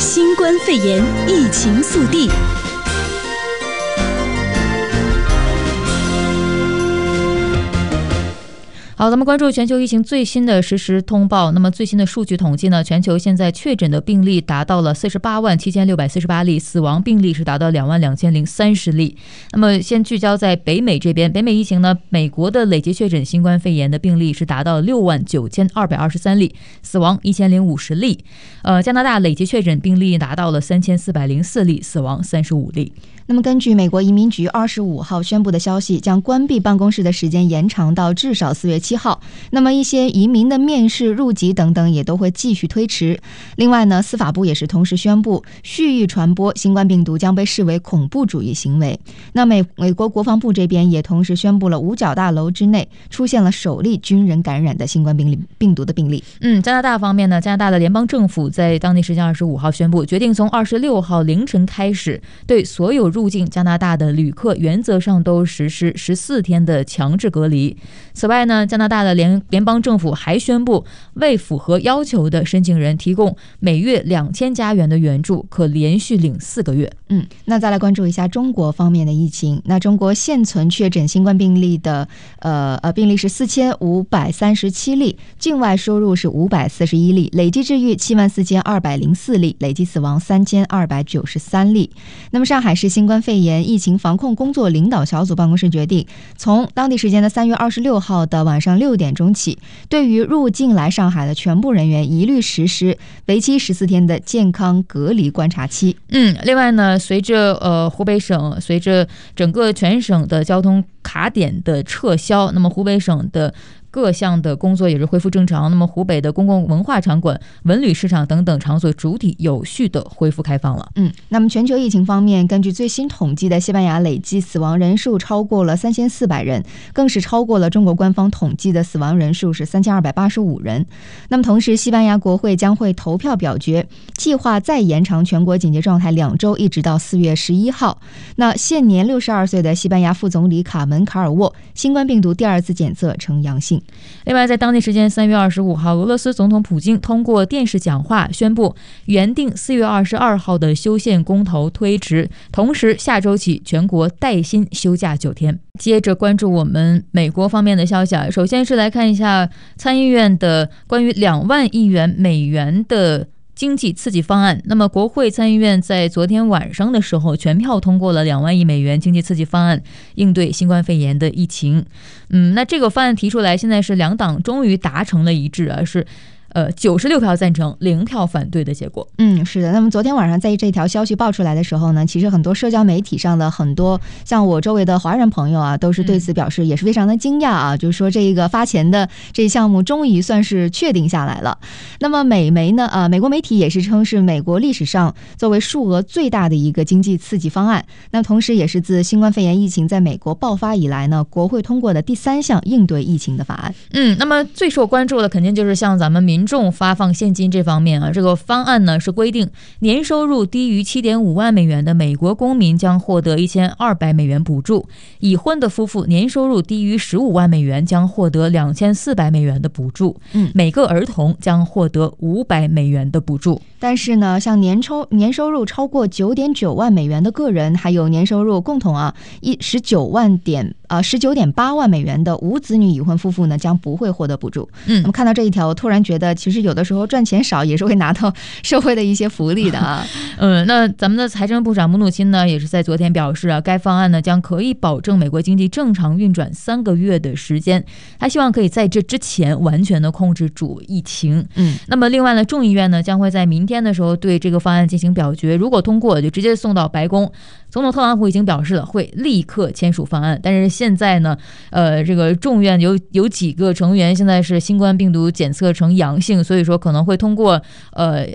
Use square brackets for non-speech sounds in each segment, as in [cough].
新冠肺炎疫情速递。好，咱们关注全球疫情最新的实时通报。那么最新的数据统计呢，全球现在确诊的病例达到了四十八万七千六百四十八例，死亡病例是达到两万两千零三十例。那么先聚焦在北美这边，北美疫情呢，美国的累计确诊新冠肺炎的病例是达到六万九千二百二十三例，死亡一千零五十例。呃，加拿大累计确诊病例达到了三千四百零四例，死亡三十五例。那么，根据美国移民局二十五号宣布的消息，将关闭办公室的时间延长到至少四月七七号。那么，一些移民的面试、入籍等等也都会继续推迟。另外呢，司法部也是同时宣布，蓄意传播新冠病毒将被视为恐怖主义行为。那美美国国防部这边也同时宣布了五角大楼之内出现了首例军人感染的新冠病例病毒的病例。嗯，加拿大方面呢，加拿大的联邦政府在当地时间二十五号宣布，决定从二十六号凌晨开始，对所有入入境加拿大的旅客原则上都实施十四天的强制隔离。此外呢，加拿大的联联邦政府还宣布，为符合要求的申请人提供每月两千加元的援助，可连续领四个月。嗯，那再来关注一下中国方面的疫情。那中国现存确诊新冠病例的呃呃病例是四千五百三十七例，境外输入是五百四十一例，累计治愈七万四千二百零四例，累计死亡三千二百九十三例。那么上海市新冠肺炎疫情防控工作领导小组办公室决定，从当地时间的三月二十六号的晚上六点钟起，对于入境来上海的全部人员，一律实施为期十四天的健康隔离观察期。嗯，另外呢，随着呃湖北省随着整个全省的交通卡点的撤销，那么湖北省的。各项的工作也是恢复正常。那么，湖北的公共文化场馆、文旅市场等等场所主体有序的恢复开放了。嗯，那么全球疫情方面，根据最新统计的西班牙累计死亡人数超过了三千四百人，更是超过了中国官方统计的死亡人数是三千二百八十五人。那么同时，西班牙国会将会投票表决，计划再延长全国警戒状态两周，一直到四月十一号。那现年六十二岁的西班牙副总理卡门卡尔沃，新冠病毒第二次检测呈阳性。另外，在当地时间三月二十五号，俄罗斯总统普京通过电视讲话宣布，原定四月二十二号的修宪公投推迟，同时下周起全国带薪休假九天。接着关注我们美国方面的消息啊，首先是来看一下参议院的关于两万亿元美元的。经济刺激方案。那么，国会参议院在昨天晚上的时候全票通过了两万亿美元经济刺激方案，应对新冠肺炎的疫情。嗯，那这个方案提出来，现在是两党终于达成了一致而，是。呃，九十六票赞成，零票反对的结果。嗯，是的。那么昨天晚上在这条消息爆出来的时候呢，其实很多社交媒体上的很多像我周围的华人朋友啊，都是对此表示也是非常的惊讶啊，嗯、就是说这个发钱的这项目终于算是确定下来了。那么美媒呢，呃，美国媒体也是称是美国历史上作为数额最大的一个经济刺激方案。那同时也是自新冠肺炎疫情在美国爆发以来呢，国会通过的第三项应对疫情的法案。嗯，那么最受关注的肯定就是像咱们民。民众发放现金这方面啊，这个方案呢是规定，年收入低于七点五万美元的美国公民将获得一千二百美元补助；已婚的夫妇年收入低于十五万美元将获得两千四百美元的补助。嗯，每个儿童将获得五百美元的补助。但是呢，像年抽年收入超过九点九万美元的个人，还有年收入共同啊一十九万点啊十九点八万美元的无子女已婚夫妇呢，将不会获得补助。嗯，那么看到这一条，我突然觉得。其实有的时候赚钱少也是会拿到 [laughs] 社会的一些福利的啊。[laughs] 嗯，那咱们的财政部长姆努钦呢，也是在昨天表示啊，该方案呢将可以保证美国经济正常运转三个月的时间。他希望可以在这之前完全的控制住疫情。嗯，那么另外呢，众议院呢将会在明天的时候对这个方案进行表决，如果通过，就直接送到白宫。总统特朗普已经表示了会立刻签署方案，但是现在呢，呃，这个众院有有几个成员现在是新冠病毒检测呈阳性，所以说可能会通过呃。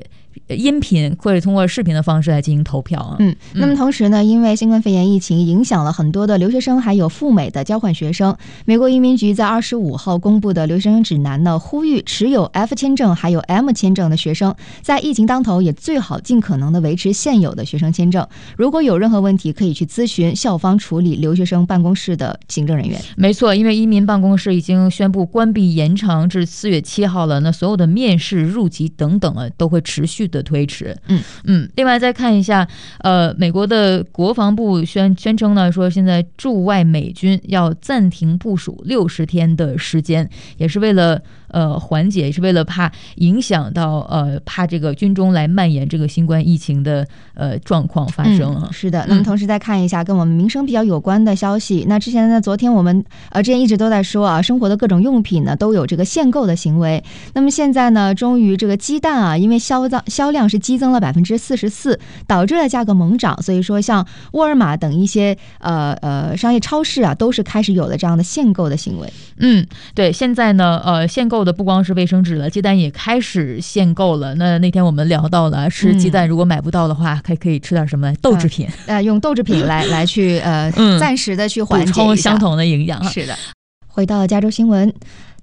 音频或者通过视频的方式来进行投票啊。嗯，那么同时呢，因为新冠肺炎疫情影响了很多的留学生，还有赴美的交换学生。美国移民局在二十五号公布的留学生指南呢，呼吁持有 F 签证还有 M 签证的学生，在疫情当头也最好尽可能的维持现有的学生签证。如果有任何问题，可以去咨询校方处理留学生办公室的行政人员。没错，因为移民办公室已经宣布关闭延长至四月七号了，那所有的面试、入籍等等啊，都会持续。续的推迟。嗯嗯。另外再看一下，呃，美国的国防部宣宣称呢，说现在驻外美军要暂停部署六十天的时间，也是为了。呃，缓解是为了怕影响到呃，怕这个军中来蔓延这个新冠疫情的呃状况发生啊、嗯。是的，那么同时再看一下跟我们民生比较有关的消息。嗯、那之前呢，昨天我们呃之前一直都在说啊，生活的各种用品呢都有这个限购的行为。那么现在呢，终于这个鸡蛋啊，因为销造销量是激增了百分之四十四，导致了价格猛涨。所以说，像沃尔玛等一些呃呃商业超市啊，都是开始有了这样的限购的行为。嗯，对，现在呢，呃，限购。的不光是卫生纸了，鸡蛋也开始限购了。那那天我们聊到了，吃鸡蛋如果买不到的话，还、嗯、可以吃点什么豆制品？呃，用豆制品来 [laughs] 来去呃，嗯、暂时的去缓冲相同的营养。是的，回到加州新闻。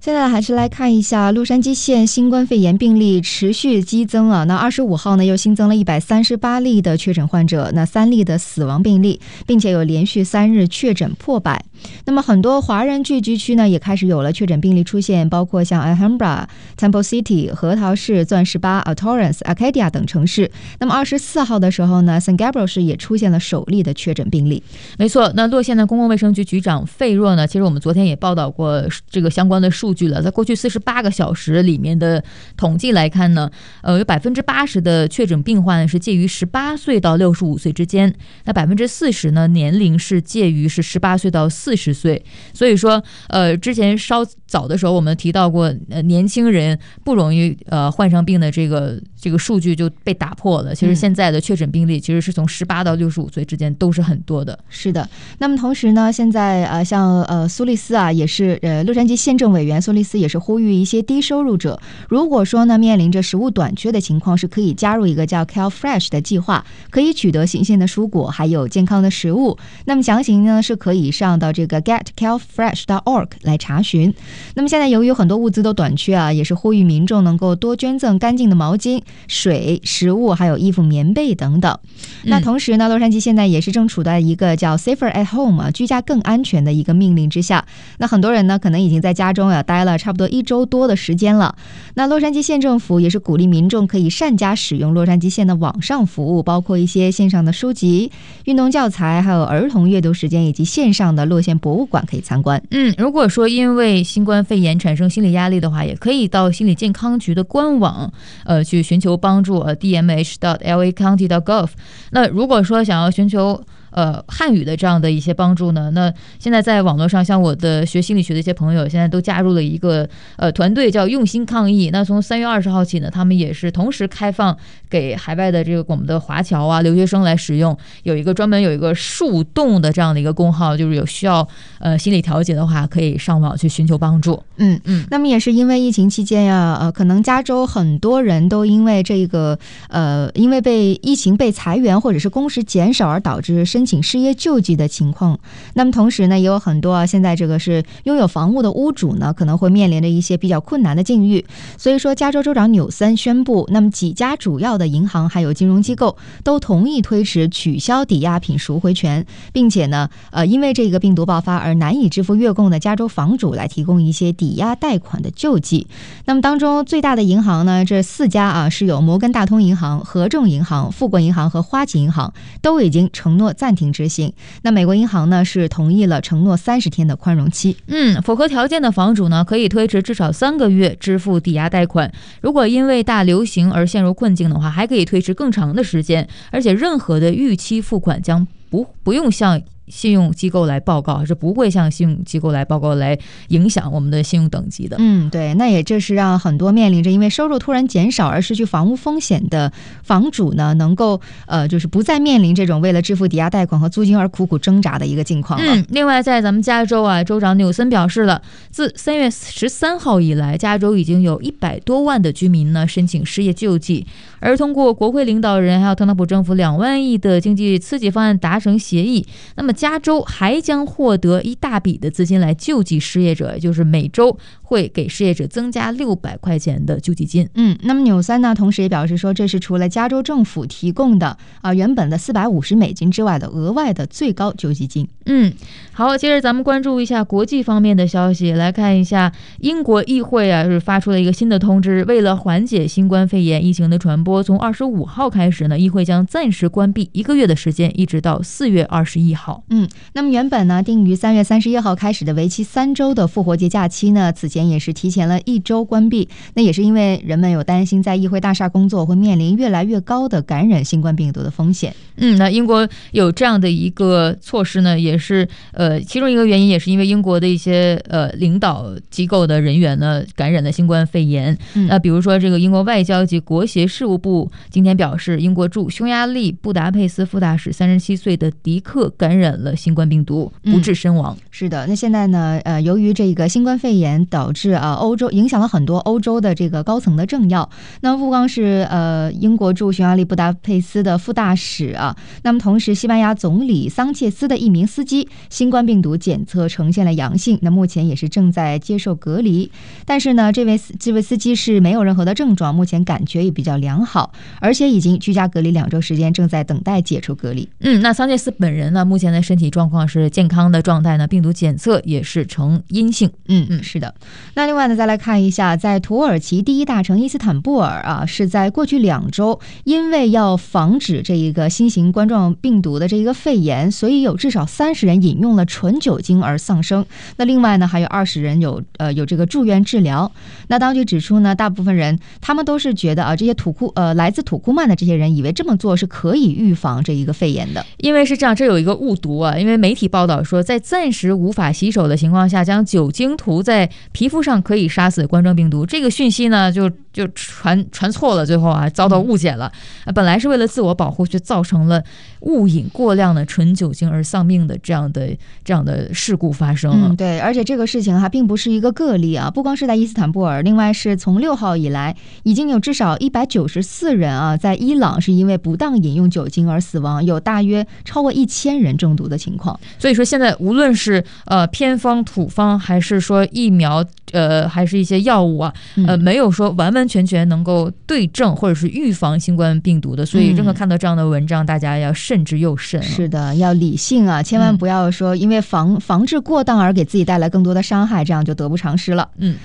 现在还是来看一下洛杉矶县新冠肺炎病例持续激增啊，那二十五号呢又新增了一百三十八例的确诊患者，那三例的死亡病例，并且有连续三日确诊破百。那么很多华人聚居区呢也开始有了确诊病例出现，包括像 Alhambra、Temple City、核桃市、钻石吧、Torrance、Acadia 等城市。那么二十四号的时候呢，San Gabriel 市也出现了首例的确诊病例。没错，那洛县的公共卫生局局长费若呢，其实我们昨天也报道过这个相关的数。据了，在过去四十八个小时里面的统计来看呢，呃，有百分之八十的确诊病患是介于十八岁到六十五岁之间，那百分之四十呢年龄是介于是十八岁到四十岁。所以说，呃，之前稍早的时候我们提到过，呃，年轻人不容易呃患上病的这个这个数据就被打破了。其实现在的确诊病例其实是从十八到六十五岁之间都是很多的。是的，那么同时呢，现在呃像呃苏利斯啊，也是呃洛杉矶县政委员。苏丽斯也是呼吁一些低收入者，如果说呢面临着食物短缺的情况，是可以加入一个叫 CalFresh 的计划，可以取得新鲜的蔬果，还有健康的食物。那么详情呢是可以上到这个 GetCalFresh.org 来查询。那么现在由于很多物资都短缺啊，也是呼吁民众能够多捐赠干净的毛巾、水、食物，还有衣服、棉被等等。那同时呢，洛杉矶现在也是正处在一个叫 Safer at Home 啊，居家更安全的一个命令之下。那很多人呢可能已经在家中啊。待了差不多一周多的时间了。那洛杉矶县政府也是鼓励民众可以善加使用洛杉矶县的网上服务，包括一些线上的书籍、运动教材，还有儿童阅读时间，以及线上的洛县博物馆可以参观。嗯，如果说因为新冠肺炎产生心理压力的话，也可以到心理健康局的官网，呃，去寻求帮助。呃，dmh.lacounty.gov。那如果说想要寻求。呃，汉语的这样的一些帮助呢？那现在在网络上，像我的学心理学的一些朋友，现在都加入了一个呃团队，叫用心抗疫。那从三月二十号起呢，他们也是同时开放给海外的这个我们的华侨啊留学生来使用，有一个专门有一个树洞的这样的一个工号，就是有需要呃心理调节的话，可以上网去寻求帮助。嗯嗯。那么也是因为疫情期间呀，呃，可能加州很多人都因为这个呃，因为被疫情被裁员或者是工时减少而导致身。申请失业救济的情况，那么同时呢，也有很多啊，现在这个是拥有房屋的屋主呢，可能会面临着一些比较困难的境遇。所以说，加州州长纽森宣布，那么几家主要的银行还有金融机构都同意推迟取消抵押品赎回权，并且呢，呃，因为这个病毒爆发而难以支付月供的加州房主来提供一些抵押贷款的救济。那么当中最大的银行呢，这四家啊是有摩根大通银行、合众银行、富国银行和花旗银行，都已经承诺暂。暂停执行。那美国银行呢是同意了承诺三十天的宽容期。嗯，符合条件的房主呢可以推迟至少三个月支付抵押贷款。如果因为大流行而陷入困境的话，还可以推迟更长的时间。而且任何的逾期付款将不不用向。信用机构来报告，还是不会向信用机构来报告，来影响我们的信用等级的。嗯，对，那也这是让很多面临着因为收入突然减少而失去房屋风险的房主呢，能够呃，就是不再面临这种为了支付抵押贷款和租金而苦苦挣扎的一个境况了。嗯，另外，在咱们加州啊，州长纽森表示了，自三月十三号以来，加州已经有一百多万的居民呢申请失业救济，而通过国会领导人还有特朗普政府两万亿的经济刺激方案达成协议，那么。么加州还将获得一大笔的资金来救济失业者，也就是每周会给失业者增加六百块钱的救济金。嗯，那么纽三呢，同时也表示说，这是除了加州政府提供的啊原本的四百五十美金之外的额外的最高救济金。嗯，好，接着咱们关注一下国际方面的消息，来看一下英国议会啊是发出了一个新的通知，为了缓解新冠肺炎疫情的传播，从二十五号开始呢，议会将暂时关闭一个月的时间，一直到四月二十一号。嗯，那么原本呢定于三月三十一号开始的为期三周的复活节假期呢，此前也是提前了一周关闭。那也是因为人们有担心在议会大厦工作会面临越来越高的感染新冠病毒的风险。嗯，那英国有这样的一个措施呢，也是呃，其中一个原因也是因为英国的一些呃领导机构的人员呢感染了新冠肺炎。嗯，那比如说这个英国外交及国协事务部今天表示，英国驻匈牙利布达佩斯副大使三十七岁的迪克感染了新冠病毒，不治身亡。嗯，是的，那现在呢，呃，由于这个新冠肺炎导致啊，欧洲影响了很多欧洲的这个高层的政要。那不光是呃英国驻匈牙利布达佩斯的副大使啊，那么同时西班牙总理桑切斯的一名司机新冠病毒检测呈现了阳性，那目前也是正在接受隔离。但是呢，这位这位司机是没有任何的症状，目前感觉也比较良好，而且已经居家隔离两周时间，正在等待解除隔离。嗯，那桑切斯本人呢，目前的身体状况是健康的状态呢，病毒检测也是呈阴性。嗯嗯，是的。那另外呢，再来看一下，在土耳其第一大城伊斯坦布尔啊，是在过去两周，因为要防止这一个新型冠状病毒的这一个肺炎，所以有至少三十人饮用了纯酒精而丧生。那另外呢，还有二十人有呃有这个住院治疗。那当局指出呢，大部分人他们都是觉得啊，这些土库呃来自土库曼的这些人以为这么做是可以预防这一个肺炎的，因为是这样，这有一个误读啊，因为媒体报道说，在暂时无法洗手的情况下，将酒精涂在皮肤上可以杀死冠状病毒。这个讯息呢，就就传传错了，最后啊遭到误解了。本来是为了自我保护，却造成了误饮过量的纯酒精而丧命的这样的这样的事故发生。嗯，对，而且这个事情还并不是一个个例啊，不光是在伊斯坦布尔，另外是从六号以来，已经有至少一百九十四人啊，在伊朗是因为不当饮用酒精而死亡，有大约超过一千人中毒的情况。所以说，现在无论是呃偏方土方，还是说疫苗，呃，还是一些药物啊，呃，没有说完完全全能够对症或者是预防新冠病毒的。所以，任何看到这样的文章，大家要慎之又慎。是的，要理性啊，千万不要说因为防防治过当而给自己带来更多的伤害，这样就得不偿失了。嗯。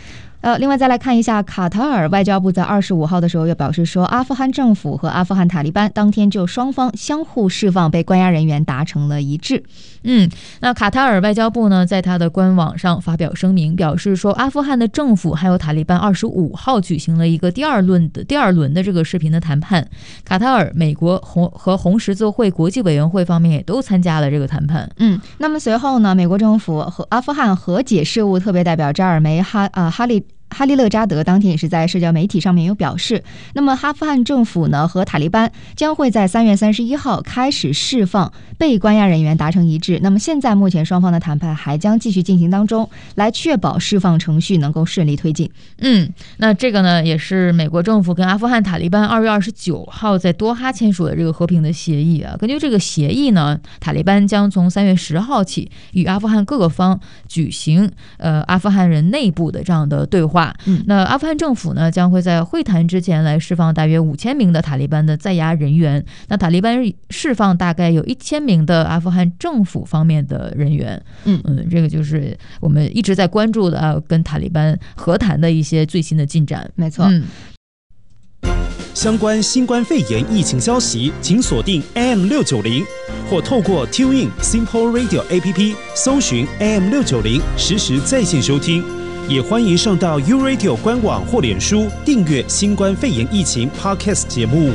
呃，另外再来看一下，卡塔尔外交部在二十五号的时候又表示说，阿富汗政府和阿富汗塔利班当天就双方相互释放被关押人员达成了一致。嗯，那卡塔尔外交部呢，在他的官网上发表声明，表示说，阿富汗的政府还有塔利班二十五号举行了一个第二轮的第二轮的这个视频的谈判。卡塔尔、美国红和红十字会国际委员会方面也都参加了这个谈判。嗯，那么随后呢，美国政府和阿富汗和解事务特别代表扎尔梅哈、呃、哈利。哈利勒扎德当天也是在社交媒体上面有表示，那么阿富汗政府呢和塔利班将会在三月三十一号开始释放被关押人员达成一致。那么现在目前双方的谈判还将继续进行当中，来确保释放程序能够顺利推进。嗯，那这个呢也是美国政府跟阿富汗塔利班二月二十九号在多哈签署的这个和平的协议啊。根据这个协议呢，塔利班将从三月十号起与阿富汗各个方举行呃阿富汗人内部的这样的对话。嗯，那阿富汗政府呢，将会在会谈之前来释放大约五千名的塔利班的在押人员。那塔利班释放大概有一千名的阿富汗政府方面的人员。嗯嗯，这个就是我们一直在关注的啊，跟塔利班和谈的一些最新的进展。没错。嗯，相关新冠肺炎疫情消息，请锁定 AM 六九零，或透过 TuneIn Simple Radio APP 搜寻 AM 六九零，实时在线收听。也欢迎上到 U Radio 官网或脸书订阅新冠肺炎疫情 Podcast 节目。